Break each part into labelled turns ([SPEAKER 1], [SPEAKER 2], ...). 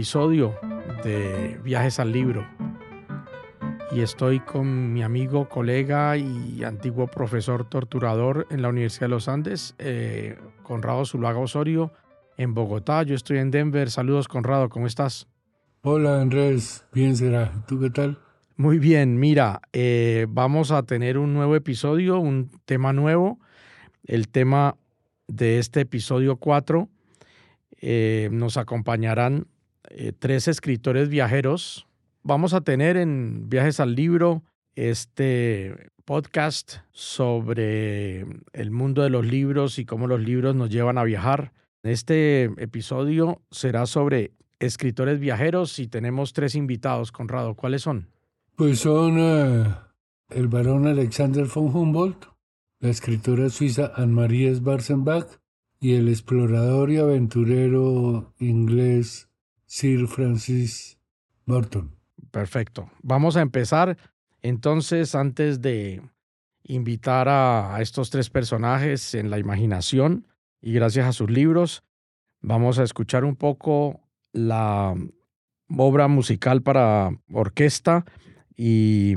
[SPEAKER 1] episodio de Viajes al Libro. Y estoy con mi amigo, colega y antiguo profesor torturador en la Universidad de los Andes, eh, Conrado Zuluaga Osorio, en Bogotá. Yo estoy en Denver. Saludos, Conrado, ¿cómo estás?
[SPEAKER 2] Hola, Andrés. Bien será. ¿Tú qué tal?
[SPEAKER 1] Muy bien, mira, eh, vamos a tener un nuevo episodio, un tema nuevo. El tema de este episodio 4 eh, nos acompañarán eh, tres escritores viajeros. Vamos a tener en Viajes al Libro este podcast sobre el mundo de los libros y cómo los libros nos llevan a viajar. Este episodio será sobre escritores viajeros y tenemos tres invitados, Conrado. ¿Cuáles son?
[SPEAKER 2] Pues son eh, el barón Alexander von Humboldt, la escritora suiza Anne-Marie Schwarzenbach y el explorador y aventurero inglés Sir Francis Burton.
[SPEAKER 1] Perfecto. Vamos a empezar entonces antes de invitar a, estos tres personajes en la imaginación y gracias a sus libros, vamos a escuchar un poco la obra musical para orquesta y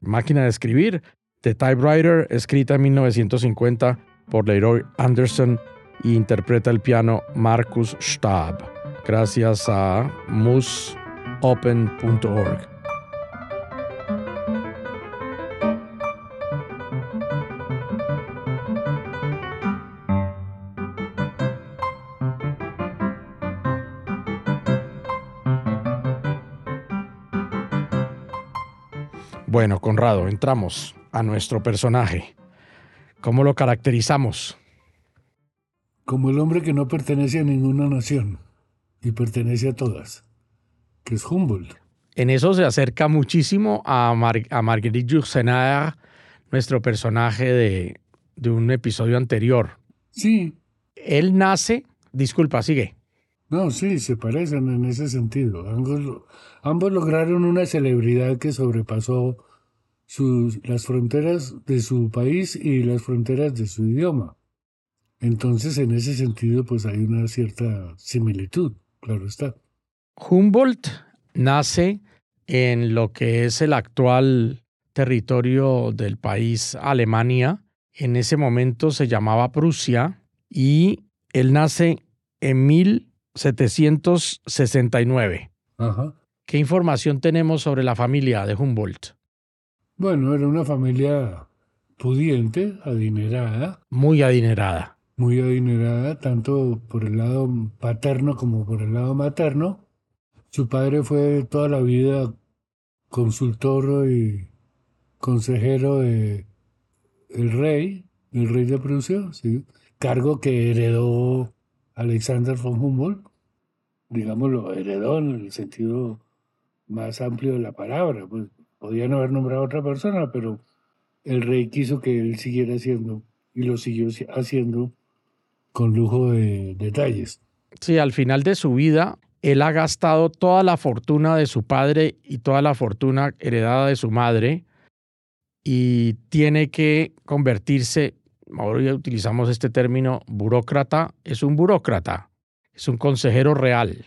[SPEAKER 1] máquina de escribir, The Typewriter, escrita en 1950 por Leroy Anderson y interpreta el piano Marcus Stab, gracias a musopen.org. Bueno, Conrado, entramos a nuestro personaje. ¿Cómo lo caracterizamos?
[SPEAKER 2] como el hombre que no pertenece a ninguna nación y pertenece a todas, que es Humboldt.
[SPEAKER 1] En eso se acerca muchísimo a, a Marguerite Yourcenar, nuestro personaje de, de un episodio anterior.
[SPEAKER 2] Sí.
[SPEAKER 1] Él nace, disculpa, sigue.
[SPEAKER 2] No, sí, se parecen en ese sentido. Ambos, ambos lograron una celebridad que sobrepasó sus, las fronteras de su país y las fronteras de su idioma. Entonces, en ese sentido, pues hay una cierta similitud, claro está.
[SPEAKER 1] Humboldt nace en lo que es el actual territorio del país Alemania. En ese momento se llamaba Prusia y él nace en 1769.
[SPEAKER 2] Ajá.
[SPEAKER 1] ¿Qué información tenemos sobre la familia de Humboldt?
[SPEAKER 2] Bueno, era una familia pudiente, adinerada.
[SPEAKER 1] Muy adinerada
[SPEAKER 2] muy adinerada, tanto por el lado paterno como por el lado materno. Su padre fue toda la vida consultor y consejero de el rey, el rey de Prusia, cargo que heredó Alexander von Humboldt, digámoslo, heredó en el sentido más amplio de la palabra. Pues podían haber nombrado a otra persona, pero el rey quiso que él siguiera haciendo y lo siguió haciendo con lujo de detalles.
[SPEAKER 1] Sí, al final de su vida, él ha gastado toda la fortuna de su padre y toda la fortuna heredada de su madre y tiene que convertirse, ahora ya utilizamos este término, burócrata, es un burócrata, es un consejero real,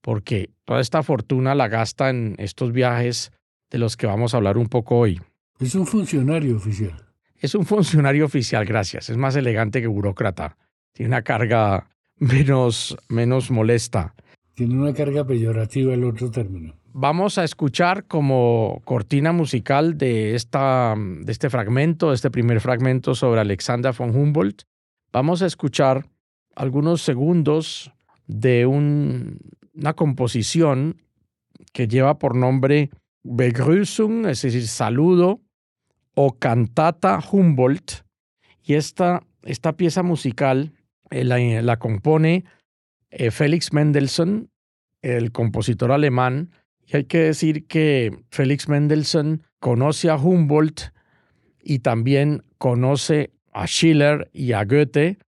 [SPEAKER 1] porque toda esta fortuna la gasta en estos viajes de los que vamos a hablar un poco hoy.
[SPEAKER 2] Es un funcionario oficial.
[SPEAKER 1] Es un funcionario oficial, gracias. Es más elegante que burócrata tiene una carga menos, menos molesta.
[SPEAKER 2] Tiene una carga peyorativa el otro término.
[SPEAKER 1] Vamos a escuchar como cortina musical de, esta, de este fragmento, de este primer fragmento sobre Alexander von Humboldt. Vamos a escuchar algunos segundos de una composición que lleva por nombre Begrüßung, es decir, saludo, o cantata Humboldt. Y esta, esta pieza musical la, compone eh, Felix Mendelssohn, el compositor alemán. Y hay que decir que Felix Mendelssohn conoce a Humboldt y también conoce a Schiller y a Goethe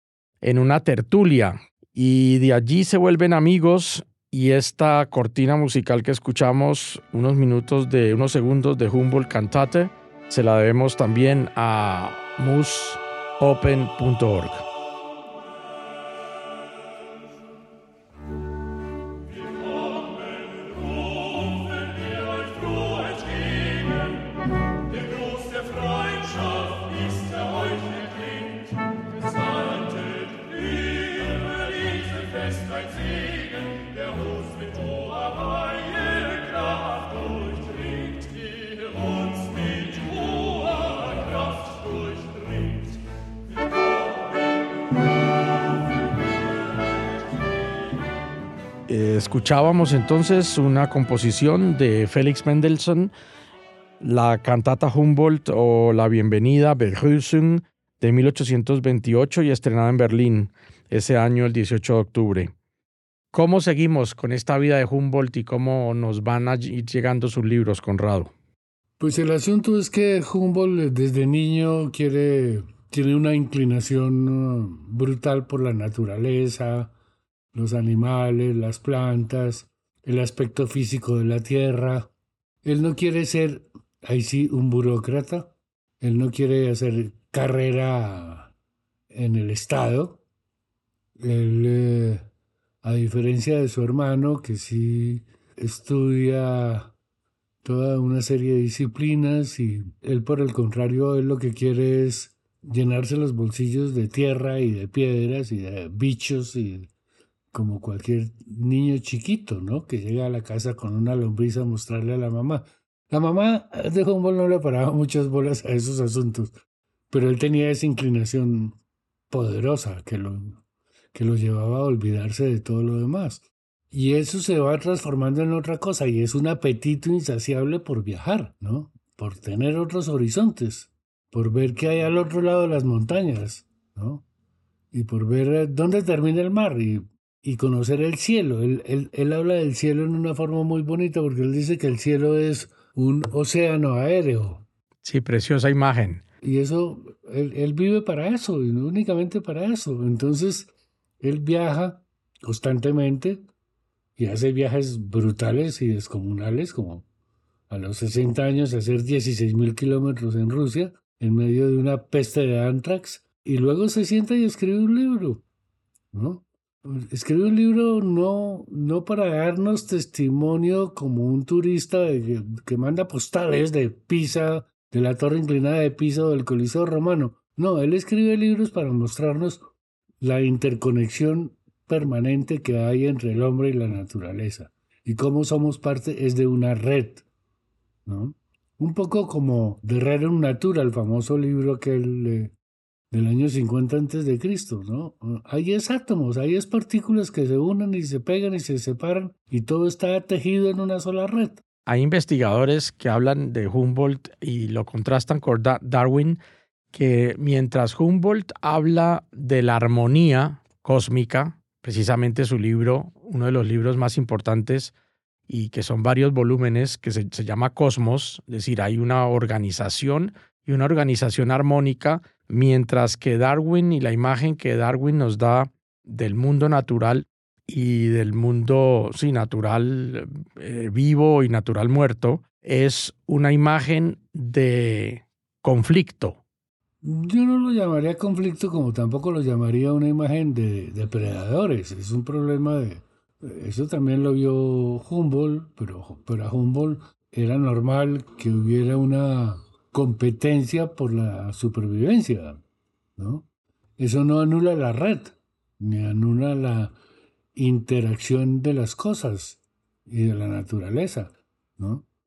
[SPEAKER 1] en una tertulia. Y de allí se vuelven amigos y esta cortina musical que escuchamos, unos minutos de unos segundos de Humboldt Cantate, se la debemos también a musopen.org. Escuchábamos entonces una composición de Félix Mendelssohn, la cantata Humboldt o la bienvenida Begrüßung de 1828 y estrenada en Berlín ese año, el 18 de octubre. ¿Cómo seguimos con esta vida de Humboldt y cómo nos van a ir llegando sus libros, Conrado?
[SPEAKER 2] Pues el asunto es que Humboldt desde niño quiere, tiene una inclinación uh, brutal por la naturaleza, los animales, las plantas, el aspecto físico de la tierra. Él no quiere ser, ahí sí, un burócrata. Él no quiere hacer carrera en el Estado. Él eh, a diferencia de su hermano, que sí estudia toda una serie de disciplinas y él por el contrario, él lo que quiere es llenarse los bolsillos de tierra y de piedras y de bichos y como cualquier niño chiquito, ¿no? Que llega a la casa con una lombriz a mostrarle a la mamá. La mamá de Humboldt no le paraba muchas bolas a esos asuntos, pero él tenía esa inclinación poderosa que lo que lo llevaba a olvidarse de todo lo demás. Y eso se va transformando en otra cosa y es un apetito insaciable por viajar, ¿no? Por tener otros horizontes, por ver qué hay al otro lado de las montañas, ¿no? Y por ver eh, dónde termina el mar y, conocer el cielo. Él, él, habla del cielo en una forma muy bonita porque él dice que el cielo es un océano aéreo.
[SPEAKER 1] Sí, preciosa imagen.
[SPEAKER 2] Y eso, él, él vive para eso, y no únicamente para eso. Entonces, él viaja constantemente y hace viajes brutales y descomunales, como a los 60 años hacer 16 mil kilómetros en Rusia, en medio de una peste de antrax, y luego se sienta y escribe un libro, ¿no? Escribe un libro no, no para darnos testimonio como un turista que, que manda postales de Pisa, de la torre inclinada de Pisa o del Coliseo Romano. No, él escribe libros para mostrarnos la interconexión permanente que hay entre el hombre y la naturaleza y cómo somos parte es de una red, ¿no? Un poco como de Rerum Natura, el famoso libro aquel del año 50 antes de Cristo, ¿no? Hay es átomos, hay es partículas que se unen y se pegan y se separan y todo está tejido en una sola red.
[SPEAKER 1] Hay investigadores que hablan de Humboldt y lo contrastan con Darwin que mientras Humboldt habla de la armonía cósmica, precisamente su libro, uno de los libros más importantes y que son varios volúmenes, que se, llama Cosmos, es decir, hay una organización y una organización armónica, mientras que Darwin y la imagen que Darwin nos da del mundo natural y del mundo sí, natural eh, vivo y natural muerto, es una imagen de conflicto,
[SPEAKER 2] yo no lo llamaría conflicto como tampoco lo llamaría una imagen de depredadores. Es un problema de... Eso también lo vio Humboldt, pero, pero a Humboldt era normal que hubiera una competencia por la supervivencia, ¿no? Eso no anula la red, ni anula la interacción de las cosas y de la naturaleza.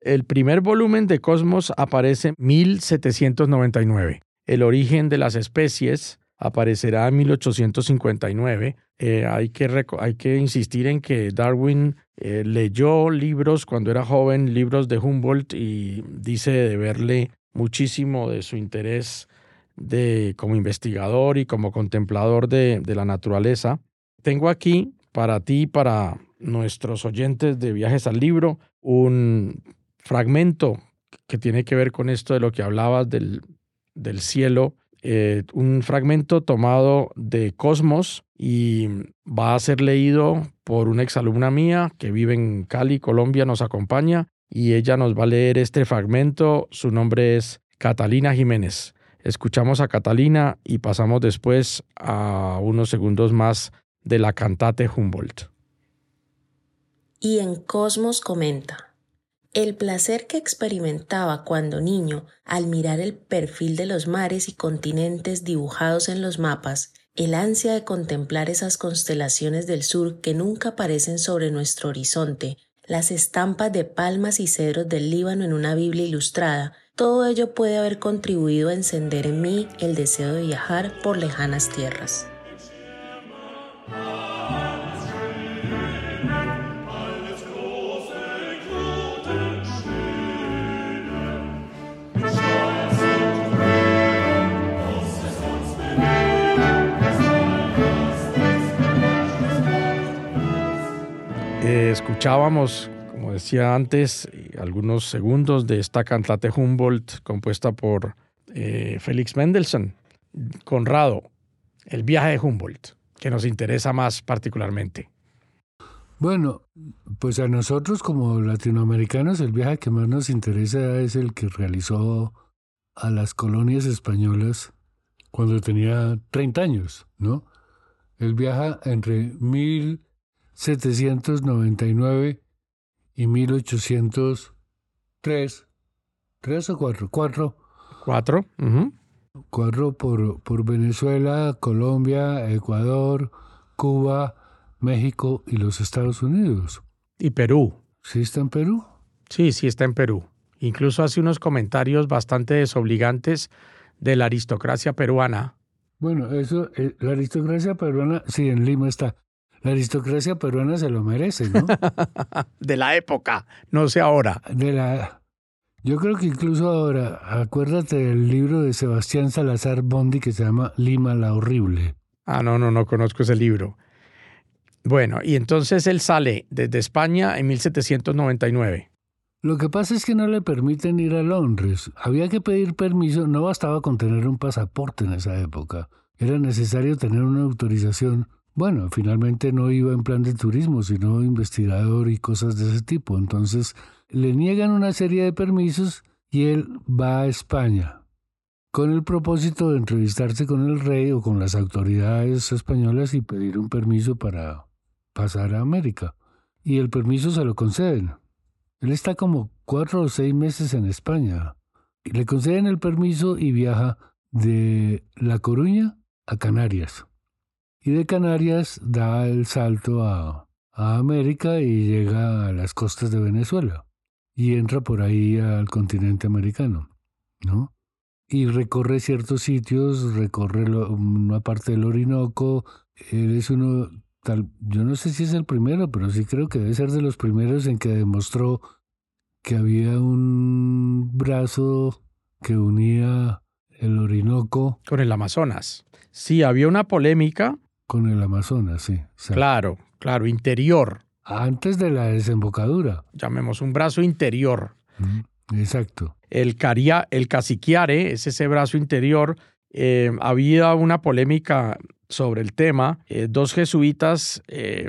[SPEAKER 1] El primer volumen de Cosmos aparece en 1799. El origen de las especies aparecerá en 1859. Eh, hay, que hay, que insistir en que Darwin eh, leyó libros cuando era joven, libros de Humboldt, y dice de verle muchísimo de su interés de, como investigador y como contemplador de, la naturaleza. Tengo aquí para ti, para nuestros oyentes de Viajes al Libro, un fragmento que tiene que ver con esto de lo que hablabas del del cielo, eh, un fragmento tomado de Cosmos y va a ser leído por una exalumna mía que vive en Cali, Colombia, nos acompaña y ella nos va a leer este fragmento. Su nombre es Catalina Jiménez. Escuchamos a Catalina y pasamos después a unos segundos más de la cantate Humboldt.
[SPEAKER 3] Y en Cosmos comenta. El placer que experimentaba cuando niño al mirar el perfil de los mares y continentes dibujados en los mapas, el ansia de contemplar esas constelaciones del sur que nunca aparecen sobre nuestro horizonte, las estampas de palmas y cedros del Líbano en una Biblia ilustrada, todo ello puede haber contribuido a encender en mí el deseo de viajar por lejanas tierras.
[SPEAKER 1] Escuchábamos, como decía antes, algunos segundos de esta cantate Humboldt compuesta por eh, Félix Mendelssohn. Conrado, el viaje de Humboldt, que nos interesa más particularmente.
[SPEAKER 2] Bueno, pues a nosotros como latinoamericanos el viaje que más nos interesa es el que realizó a las colonias españolas cuando tenía 30 años, ¿no? Él viaja entre 1799 y 1803. ¿Tres o cuatro? Cuatro.
[SPEAKER 1] Cuatro.
[SPEAKER 2] Cuatro por, por Venezuela, Colombia, Ecuador, Cuba, México y los Estados Unidos.
[SPEAKER 1] Y Perú.
[SPEAKER 2] ¿Sí está en Perú?
[SPEAKER 1] Sí, sí está en Perú. Incluso hace unos comentarios bastante desobligantes de la aristocracia peruana.
[SPEAKER 2] Bueno, eso, eh, la aristocracia peruana, sí, en Lima está. La aristocracia peruana se lo merece, ¿no?
[SPEAKER 1] de la época, no sé ahora.
[SPEAKER 2] De la, yo creo que incluso ahora, acuérdate del libro de Sebastián Salazar Bondi que se llama Lima la Horrible.
[SPEAKER 1] Ah, no, no, no conozco ese libro. Bueno, y entonces él sale desde España en 1799.
[SPEAKER 2] Lo que pasa es que no le permiten ir a Londres. Había que pedir permiso, no bastaba con tener un pasaporte en esa época. Era necesario tener una autorización. Bueno, finalmente no iba en plan de turismo, sino investigador y cosas de ese tipo. Entonces le niegan una serie de permisos y él va a España con el propósito de entrevistarse con el rey o con las autoridades españolas y pedir un permiso para pasar a América. Y el permiso se lo conceden. Él está como cuatro o seis meses en España. Le conceden el permiso y viaja de La Coruña a Canarias. Y de Canarias da el salto a, América y llega a las costas de Venezuela. Y entra por ahí al continente americano, ¿no? Y recorre ciertos sitios, recorre una parte del Orinoco. Él es uno yo no sé si es el primero, pero sí creo que debe ser de los primeros en que demostró que había un brazo que unía el Orinoco.
[SPEAKER 1] Con el Amazonas. Sí, había una polémica.
[SPEAKER 2] Con el Amazonas, sí.
[SPEAKER 1] Claro, claro, interior.
[SPEAKER 2] Antes de la desembocadura.
[SPEAKER 1] Llamemos un brazo interior.
[SPEAKER 2] exacto.
[SPEAKER 1] El, caria, el caciquiare es ese brazo interior. Eh, había una polémica sobre el tema. Eh, dos jesuitas, eh,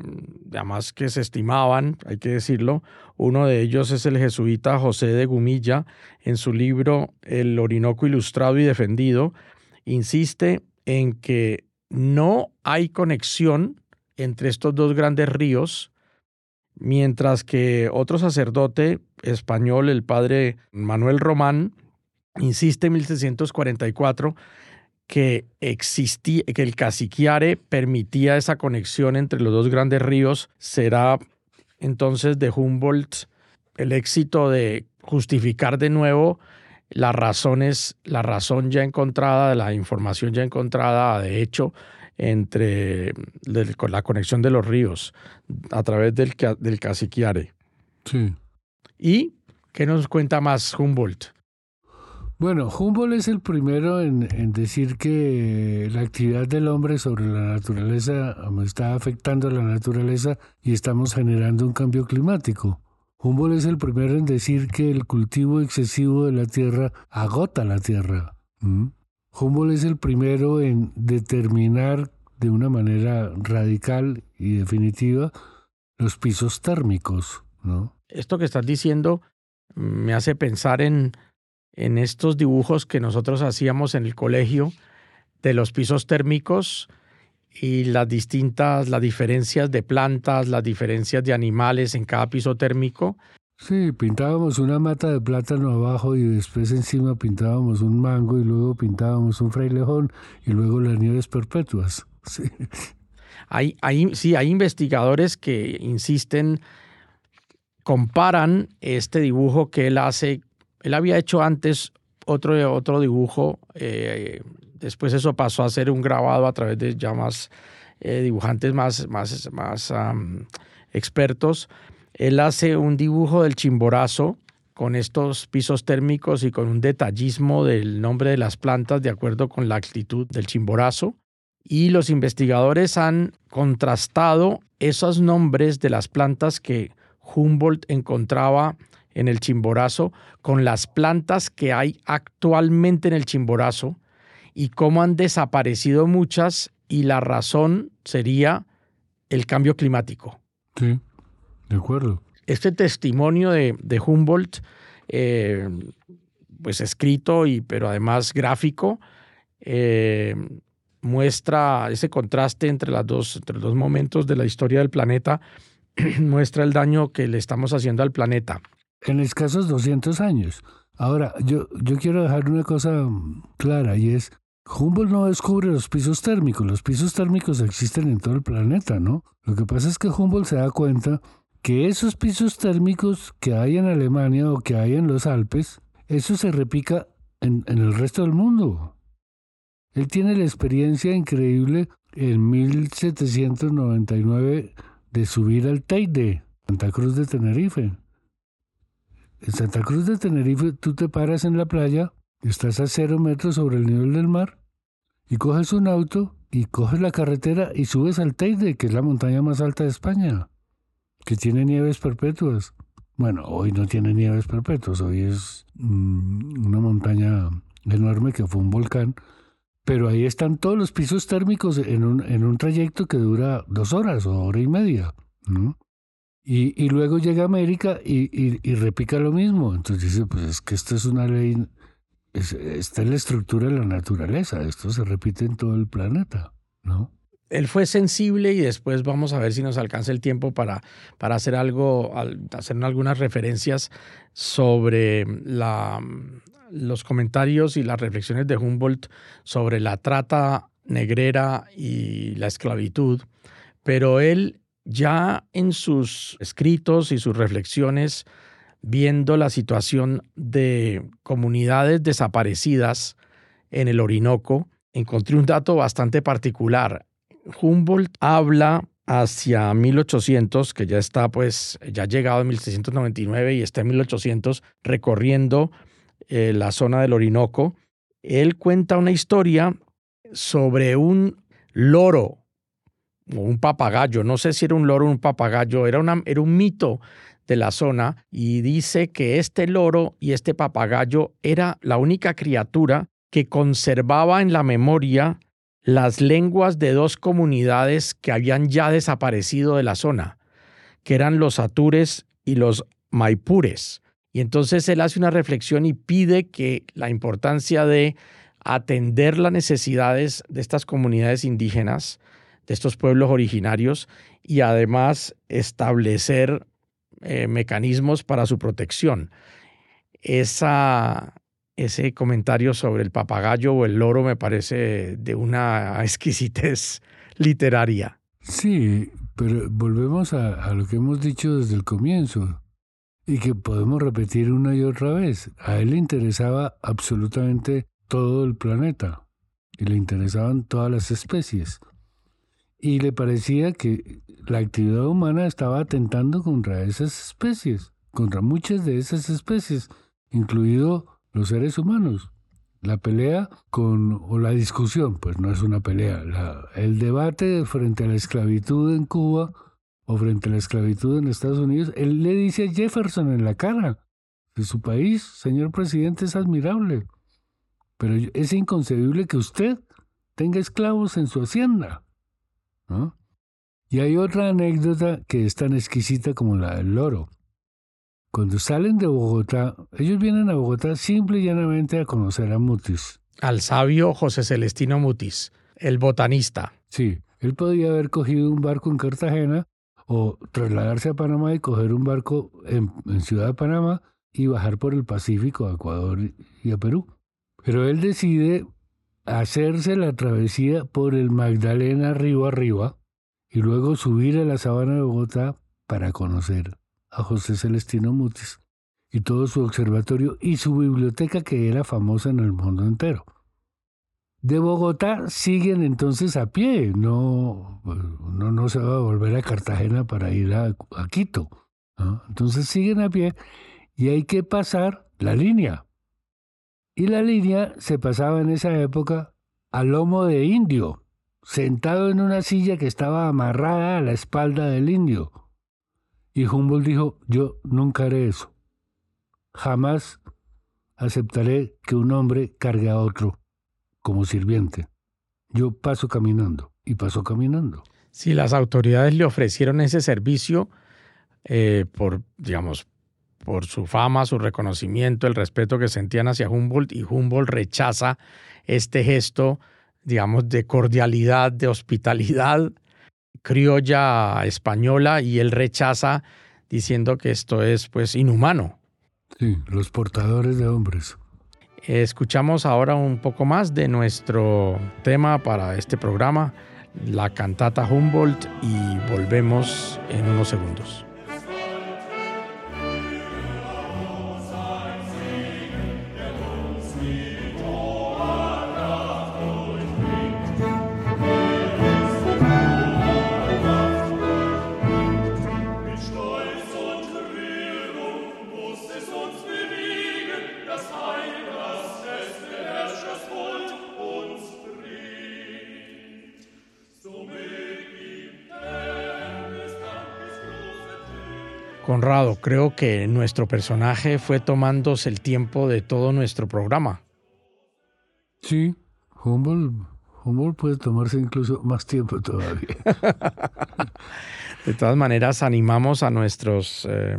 [SPEAKER 1] además que se estimaban, hay que decirlo. Uno de ellos es el jesuita José de Gumilla. En su libro El Orinoco Ilustrado y Defendido, insiste en que no hay conexión entre estos dos grandes ríos, mientras que otro sacerdote español, el padre Manuel Román, insiste en 1744 que existía, que el caciquiare permitía esa conexión entre los dos grandes ríos, será entonces de Humboldt el éxito de justificar de nuevo las razones, la razón ya encontrada, la información ya encontrada, de hecho, entre la conexión de los ríos a través del, del caciquiare.
[SPEAKER 2] Sí.
[SPEAKER 1] ¿Y qué nos cuenta más Humboldt?
[SPEAKER 2] Bueno, Humboldt es el primero en, decir que la actividad del hombre sobre la naturaleza está afectando a la naturaleza y estamos generando un cambio climático. Humboldt es el primero en decir que el cultivo excesivo de la tierra agota la tierra. Humboldt es el primero en determinar de una manera radical y definitiva los pisos térmicos. ¿no?
[SPEAKER 1] Esto que estás diciendo me hace pensar en en estos dibujos que nosotros hacíamos en el colegio de los pisos térmicos y las distintas, las diferencias de plantas, las diferencias de animales en cada piso térmico.
[SPEAKER 2] Sí, pintábamos una mata de plátano abajo y después encima pintábamos un mango y luego pintábamos un frailejón y luego las nieves perpetuas. Sí.
[SPEAKER 1] Hay, hay, sí, hay investigadores que insisten, comparan este dibujo que él hace él había hecho antes otro, otro dibujo, eh, después eso pasó a ser un grabado a través de ya más eh, dibujantes más, más, más expertos. Él hace un dibujo del chimborazo con estos pisos térmicos y con un detallismo del nombre de las plantas de acuerdo con la actitud del chimborazo. Y los investigadores han contrastado esos nombres de las plantas que Humboldt encontraba en el Chimborazo con las plantas que hay actualmente en el Chimborazo y cómo han desaparecido muchas y la razón sería el cambio climático.
[SPEAKER 2] Sí, de acuerdo.
[SPEAKER 1] Este testimonio de, Humboldt, eh, pues escrito y pero además gráfico, eh, muestra ese contraste entre, las dos, entre los dos momentos de la historia del planeta, muestra el daño que le estamos haciendo al planeta.
[SPEAKER 2] En escasos 200 años. Ahora, yo, yo quiero dejar una cosa clara y es, Humboldt no descubre los pisos térmicos, los pisos térmicos existen en todo el planeta, ¿no? Lo que pasa es que Humboldt se da cuenta que esos pisos térmicos que hay en Alemania o que hay en los Alpes, eso se repica en, en el resto del mundo. Él tiene la experiencia increíble en 1799 de subir al Teide, Santa Cruz de Tenerife. En Santa Cruz de Tenerife tú te paras en la playa, estás a cero metros sobre el nivel del mar, y coges un auto y coges la carretera y subes al Teide, que es la montaña más alta de España, que tiene nieves perpetuas. Bueno, hoy no tiene nieves perpetuas, hoy es mm, una montaña enorme que fue un volcán, pero ahí están todos los pisos térmicos en un, en un trayecto que dura dos horas o hora y media. Y, y, luego llega América y, y, repica lo mismo. Entonces dice, pues es que esto es una ley, es, está en la estructura de la naturaleza, esto se repite en todo el planeta, ¿no?
[SPEAKER 1] Él fue sensible y después vamos a ver si nos alcanza el tiempo para, para hacer algo, hacer algunas referencias sobre los comentarios y las reflexiones de Humboldt sobre la trata negrera y la esclavitud, pero él ya en sus escritos y sus reflexiones, viendo la situación de comunidades desaparecidas en el Orinoco, encontré un dato bastante particular. Humboldt habla hacia 1800, que ya está pues, ya ha llegado en 1799 y está en 1800 recorriendo eh, la zona del Orinoco, él cuenta una historia sobre un loro o un papagayo, no sé si era un loro o un papagayo, era, una, era un mito de la zona y dice que este loro y este papagayo era la única criatura que conservaba en la memoria las lenguas de dos comunidades que habían ya desaparecido de la zona, que eran los atures y los maipures. Y entonces él hace una reflexión y pide que la importancia de atender las necesidades de estas comunidades indígenas, de estos pueblos originarios, y además establecer eh, mecanismos para su protección. Esa, ese comentario sobre el papagayo o el loro me parece de una exquisitez literaria.
[SPEAKER 2] Sí, pero volvemos a lo que hemos dicho desde el comienzo y que podemos repetir una y otra vez. A él le interesaba absolutamente todo el planeta y le interesaban todas las especies. Y le parecía que la actividad humana estaba atentando contra esas especies, contra muchas de esas especies, incluido los seres humanos. La pelea con, o la discusión, pues no es una pelea, el debate frente a la esclavitud en Cuba o frente a la esclavitud en Estados Unidos, él le dice a Jefferson en la cara de su país, señor presidente, es admirable, pero es inconcebible que usted tenga esclavos en su hacienda. Y hay otra anécdota que es tan exquisita como la del loro. Cuando salen de Bogotá, ellos vienen a Bogotá simple y llanamente a conocer a Mutis.
[SPEAKER 1] Al sabio José Celestino Mutis, el botanista.
[SPEAKER 2] Sí, él podía haber cogido un barco en Cartagena o trasladarse a Panamá y coger un barco en, Ciudad de Panamá y bajar por el Pacífico a Ecuador y a Perú. Pero él decide hacerse la travesía por el Magdalena río arriba y luego subir a la sabana de Bogotá para conocer a José Celestino Mutis y todo su observatorio y su biblioteca que era famosa en el mundo entero. De Bogotá siguen entonces a pie, no, no, no se va a volver a Cartagena para ir a, Quito. Entonces siguen a pie y hay que pasar la línea. Y la línea se pasaba en esa época a lomo de indio, sentado en una silla que estaba amarrada a la espalda del indio. Y Humboldt dijo, yo nunca haré eso. Jamás aceptaré que un hombre cargue a otro como sirviente. Yo paso caminando y paso caminando.
[SPEAKER 1] Si las autoridades le ofrecieron ese servicio eh, por, digamos, por su fama, su reconocimiento, el respeto que sentían hacia Humboldt y Humboldt rechaza este gesto, digamos, de cordialidad, de hospitalidad criolla española y él rechaza diciendo que esto es pues inhumano.
[SPEAKER 2] Sí, los portadores de hombres.
[SPEAKER 1] Escuchamos ahora un poco más de nuestro tema para este programa, la cantata Humboldt, y volvemos en unos segundos. Creo que nuestro personaje fue tomándose el tiempo de todo nuestro programa.
[SPEAKER 2] Sí, Humboldt, puede tomarse incluso más tiempo todavía.
[SPEAKER 1] de todas maneras, animamos a nuestros eh,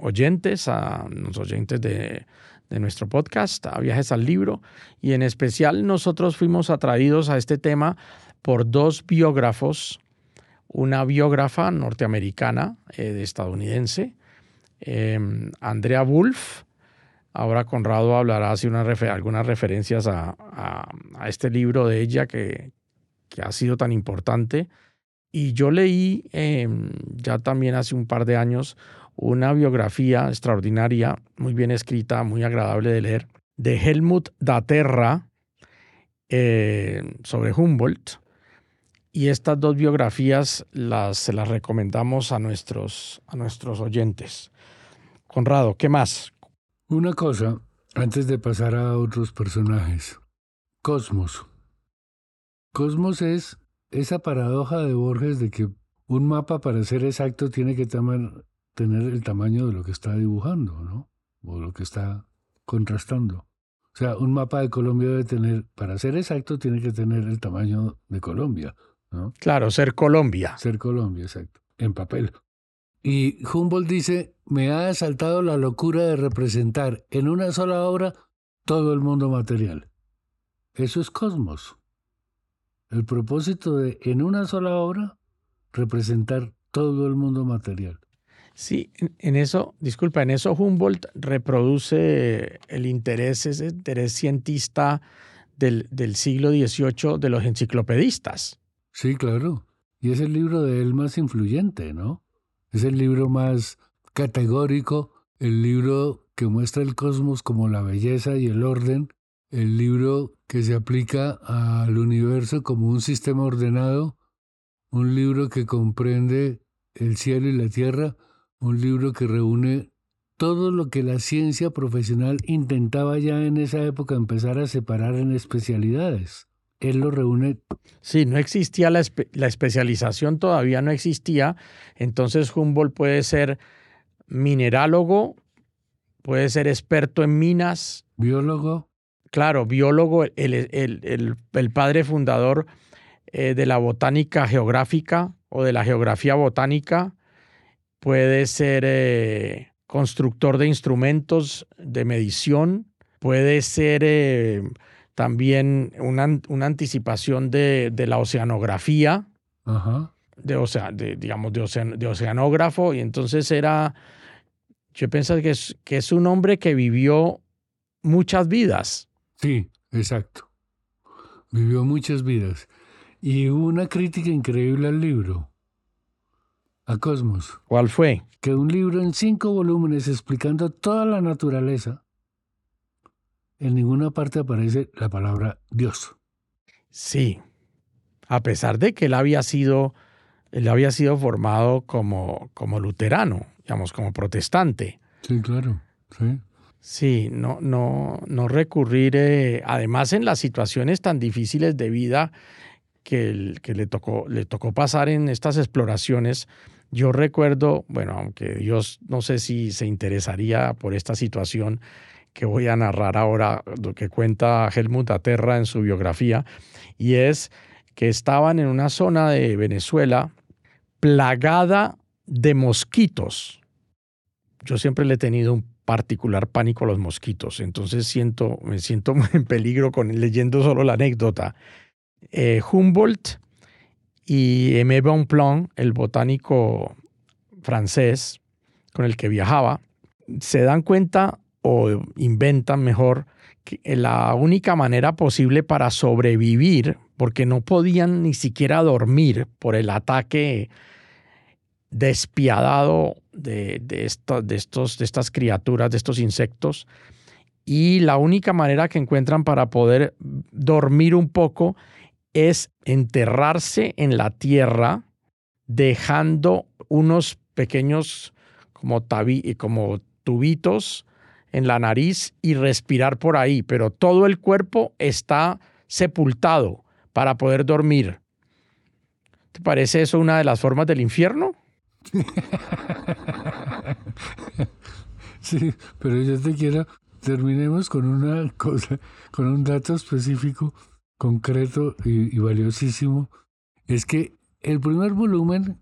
[SPEAKER 1] oyentes, a los oyentes de, de nuestro podcast, a Viajes al Libro, y en especial nosotros fuimos atraídos a este tema por dos biógrafos una biógrafa norteamericana, eh, estadounidense, em, Andrea Wolf. Ahora Conrado hablará una algunas referencias a, este libro de ella que, ha sido tan importante. Y yo leí em, ya también hace un par de años una biografía extraordinaria, muy bien escrita, muy agradable de leer, de Helmut Daterra eh, sobre Humboldt y estas dos biografías las, se las recomendamos a nuestros, a nuestros oyentes. Conrado, ¿qué más?
[SPEAKER 2] Una cosa, antes de pasar a otros personajes. Cosmos. Cosmos es esa paradoja de Borges de que un mapa para ser exacto tiene que tener el tamaño de lo que está dibujando, ¿no? O lo que está contrastando. O sea, un mapa de Colombia debe tener, para ser exacto, tiene que tener el tamaño de Colombia.
[SPEAKER 1] Claro, ser Colombia.
[SPEAKER 2] Ser Colombia, exacto, en papel. Y Humboldt dice, me ha asaltado la locura de representar en una sola obra todo el mundo material. Eso es cosmos. El propósito de, en una sola obra, representar todo el mundo material.
[SPEAKER 1] Sí, en eso, disculpa, en eso Humboldt reproduce el interés, ese interés cientista del, del siglo XVIII de los enciclopedistas.
[SPEAKER 2] Sí, claro. Y es el libro de él más influyente, ¿no? Es el libro más categórico, el libro que muestra el cosmos como la belleza y el orden, el libro que se aplica al universo como un sistema ordenado, un libro que comprende el cielo y la tierra, un libro que reúne todo lo que la ciencia profesional intentaba ya en esa época empezar a separar en especialidades él lo reúne.
[SPEAKER 1] Sí, no existía la, especialización, todavía no existía. Entonces Humboldt puede ser minerálogo, puede ser experto en minas.
[SPEAKER 2] Biólogo.
[SPEAKER 1] Claro, biólogo, el, padre fundador eh, de la botánica geográfica o de la geografía botánica. Puede ser eh, constructor de instrumentos de medición. Puede ser eh, también una, una anticipación de, de, la oceanografía, De, sea, de, digamos, de, de, oceanógrafo, y entonces era, yo pienso que es, que es un hombre que vivió muchas vidas.
[SPEAKER 2] Sí, exacto. Vivió muchas vidas. Y hubo una crítica increíble al libro, a Cosmos.
[SPEAKER 1] ¿Cuál fue?
[SPEAKER 2] Que un libro en cinco volúmenes explicando toda la naturaleza en ninguna parte aparece la palabra Dios.
[SPEAKER 1] Sí, a pesar de que él había sido, él había sido formado como, como luterano, digamos, como protestante.
[SPEAKER 2] Sí, claro, sí.
[SPEAKER 1] Sí, no, no, no recurrir, eh, además en las situaciones tan difíciles de vida que, que le, tocó, le tocó pasar en estas exploraciones, Yo recuerdo, bueno, aunque Dios no sé si se interesaría por esta situación que voy a narrar ahora, lo que cuenta Helmut Aterra en su biografía, y es que estaban en una zona de Venezuela plagada de mosquitos. Yo siempre le he tenido un particular pánico a los mosquitos, entonces siento, me siento en peligro con leyendo solo la anécdota. Eh, Humboldt y Aimé Bonpland, el botánico francés con el que viajaba, se dan cuenta o inventan mejor la única manera posible para sobrevivir, porque no podían ni siquiera dormir por el ataque despiadado de, de, estos, de estas criaturas, de estos insectos, y la única manera que encuentran para poder dormir un poco es enterrarse en la tierra dejando unos pequeños como, tabi, como tubitos en la nariz y respirar por ahí, pero todo el cuerpo está sepultado para poder dormir. ¿Te parece eso una de las formas del infierno?
[SPEAKER 2] Sí, pero yo te quiero, terminemos con una cosa, con un dato específico concreto y, valiosísimo es que el primer volumen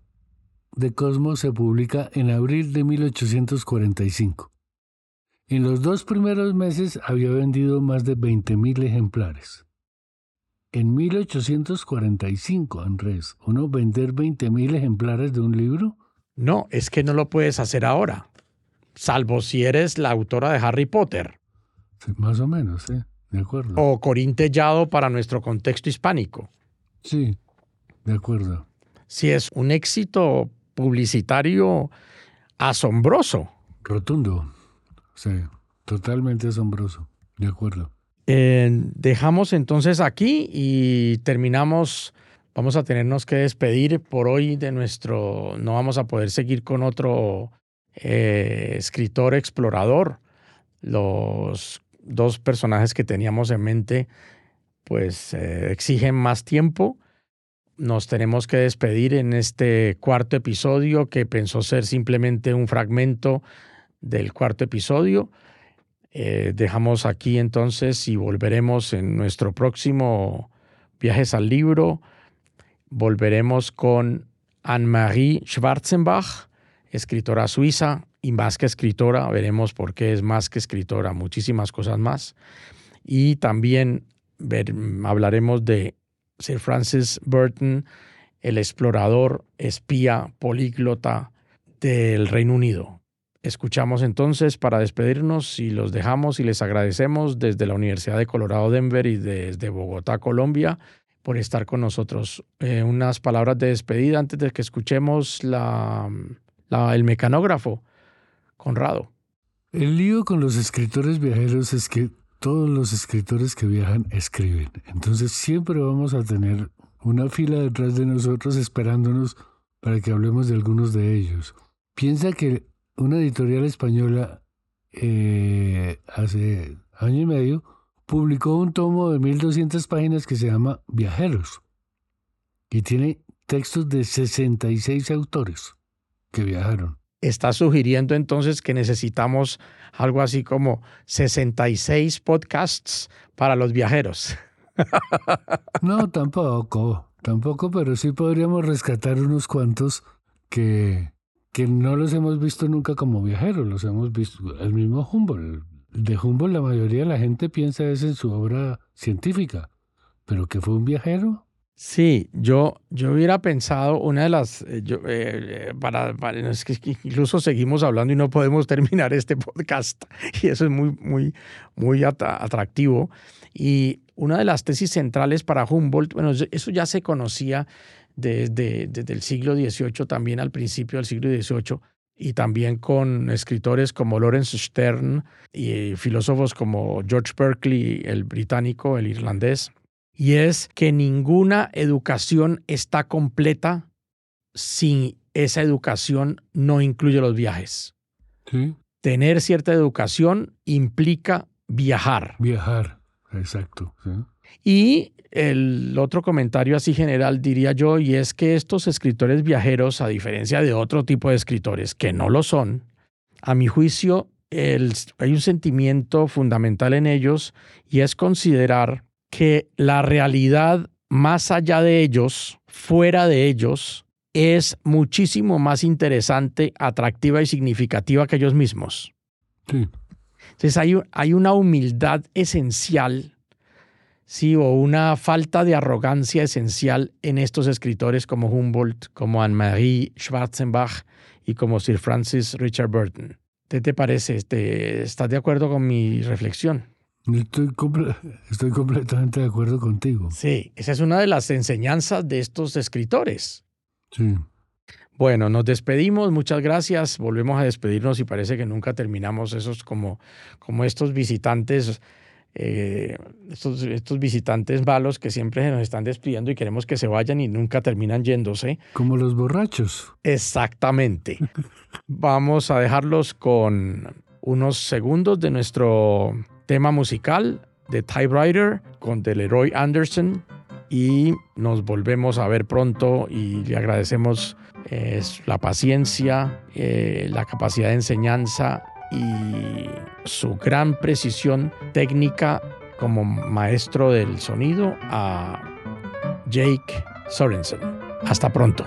[SPEAKER 2] de Cosmos se publica en abril de 1845. En los dos primeros meses había vendido más de 20.000 ejemplares. En 1845, Andrés, ¿uno vender 20.000 ejemplares de un libro?
[SPEAKER 1] No, es que no lo puedes hacer ahora, salvo si eres la autora de Harry Potter.
[SPEAKER 2] más o menos, ¿eh? De acuerdo.
[SPEAKER 1] O corintellado para nuestro contexto hispánico.
[SPEAKER 2] Sí, de acuerdo.
[SPEAKER 1] Sí, es un éxito publicitario asombroso.
[SPEAKER 2] Rotundo. Sí, totalmente asombroso. De acuerdo.
[SPEAKER 1] Eh, dejamos entonces aquí y terminamos. Vamos a tenernos que despedir por hoy de nuestro. No vamos a poder seguir con otro eh, escritor explorador. Los dos personajes que teníamos en mente pues eh, exigen más tiempo. Nos tenemos que despedir en este cuarto episodio que pensó ser simplemente un fragmento del cuarto episodio. Eh, dejamos aquí entonces y volveremos en nuestro próximo Viajes al Libro. Volveremos con Anne-Marie Schwarzenbach, escritora suiza, y más que escritora, veremos por qué es más que escritora, muchísimas cosas más. Y también hablaremos de Sir Francis Burton, el explorador, espía, políglota del Reino Unido. Escuchamos entonces para despedirnos y los dejamos y les agradecemos desde la Universidad de Colorado Denver y desde Bogotá, Colombia, por estar con nosotros. Eh, unas palabras de despedida antes de que escuchemos la, el mecanógrafo. Conrado.
[SPEAKER 2] El lío con los escritores viajeros es que todos los escritores que viajan escriben. Entonces siempre vamos a tener una fila detrás de nosotros esperándonos para que hablemos de algunos de ellos. Piensa que una editorial española eh, hace año y medio publicó un tomo de 1200 páginas que se llama Viajeros y tiene textos de 66 autores que viajaron
[SPEAKER 1] está sugiriendo entonces que necesitamos algo así como 66 podcasts para los viajeros.
[SPEAKER 2] No, tampoco, tampoco, pero sí podríamos rescatar unos cuantos que, que no los hemos visto nunca como viajeros, los hemos visto, el mismo Humboldt. De Humboldt la mayoría de la gente piensa es en su obra científica, pero que fue un viajero,
[SPEAKER 1] Sí, yo, yo hubiera pensado una de las, eh, yo, eh, para, es que incluso seguimos hablando y no podemos terminar este podcast y eso es muy, muy, muy atractivo. Y una de las tesis centrales para Humboldt, bueno, eso ya se conocía desde, desde el siglo XVIII, también al principio del siglo XVIII, y también con escritores como Lawrence Stern y filósofos como George Berkeley, el británico, el irlandés, y es que ninguna educación está completa si esa educación no incluye los viajes. Tener cierta educación implica viajar.
[SPEAKER 2] Viajar, exacto.
[SPEAKER 1] Y el otro comentario así general diría yo, y es que estos escritores viajeros, a diferencia de otro tipo de escritores que no lo son, a mi juicio hay un sentimiento fundamental en ellos y es considerar que la realidad más allá de ellos, fuera de ellos, es muchísimo más interesante, atractiva y significativa que ellos mismos. Entonces hay, hay una humildad esencial, sí, o una falta de arrogancia esencial en estos escritores como Humboldt, como Anne-Marie Schwarzenbach y como Sir Francis Richard Burton. ¿Qué te parece? ¿Estás de acuerdo con mi reflexión?
[SPEAKER 2] Estoy, estoy completamente de acuerdo contigo.
[SPEAKER 1] Sí, esa es una de las enseñanzas de estos escritores.
[SPEAKER 2] Sí.
[SPEAKER 1] Bueno, nos despedimos, muchas gracias. Volvemos a despedirnos y parece que nunca terminamos esos como, como estos visitantes, eh, estos, estos, visitantes malos que siempre se nos están despidiendo y queremos que se vayan y nunca terminan yéndose.
[SPEAKER 2] Como los borrachos.
[SPEAKER 1] Exactamente. Vamos a dejarlos con unos segundos de nuestro tema musical de Typewriter con Deleroy Anderson y nos volvemos a ver pronto y le agradecemos eh, la paciencia, eh, la capacidad de enseñanza y su gran precisión técnica como maestro del sonido a Jake Sorensen. Hasta pronto.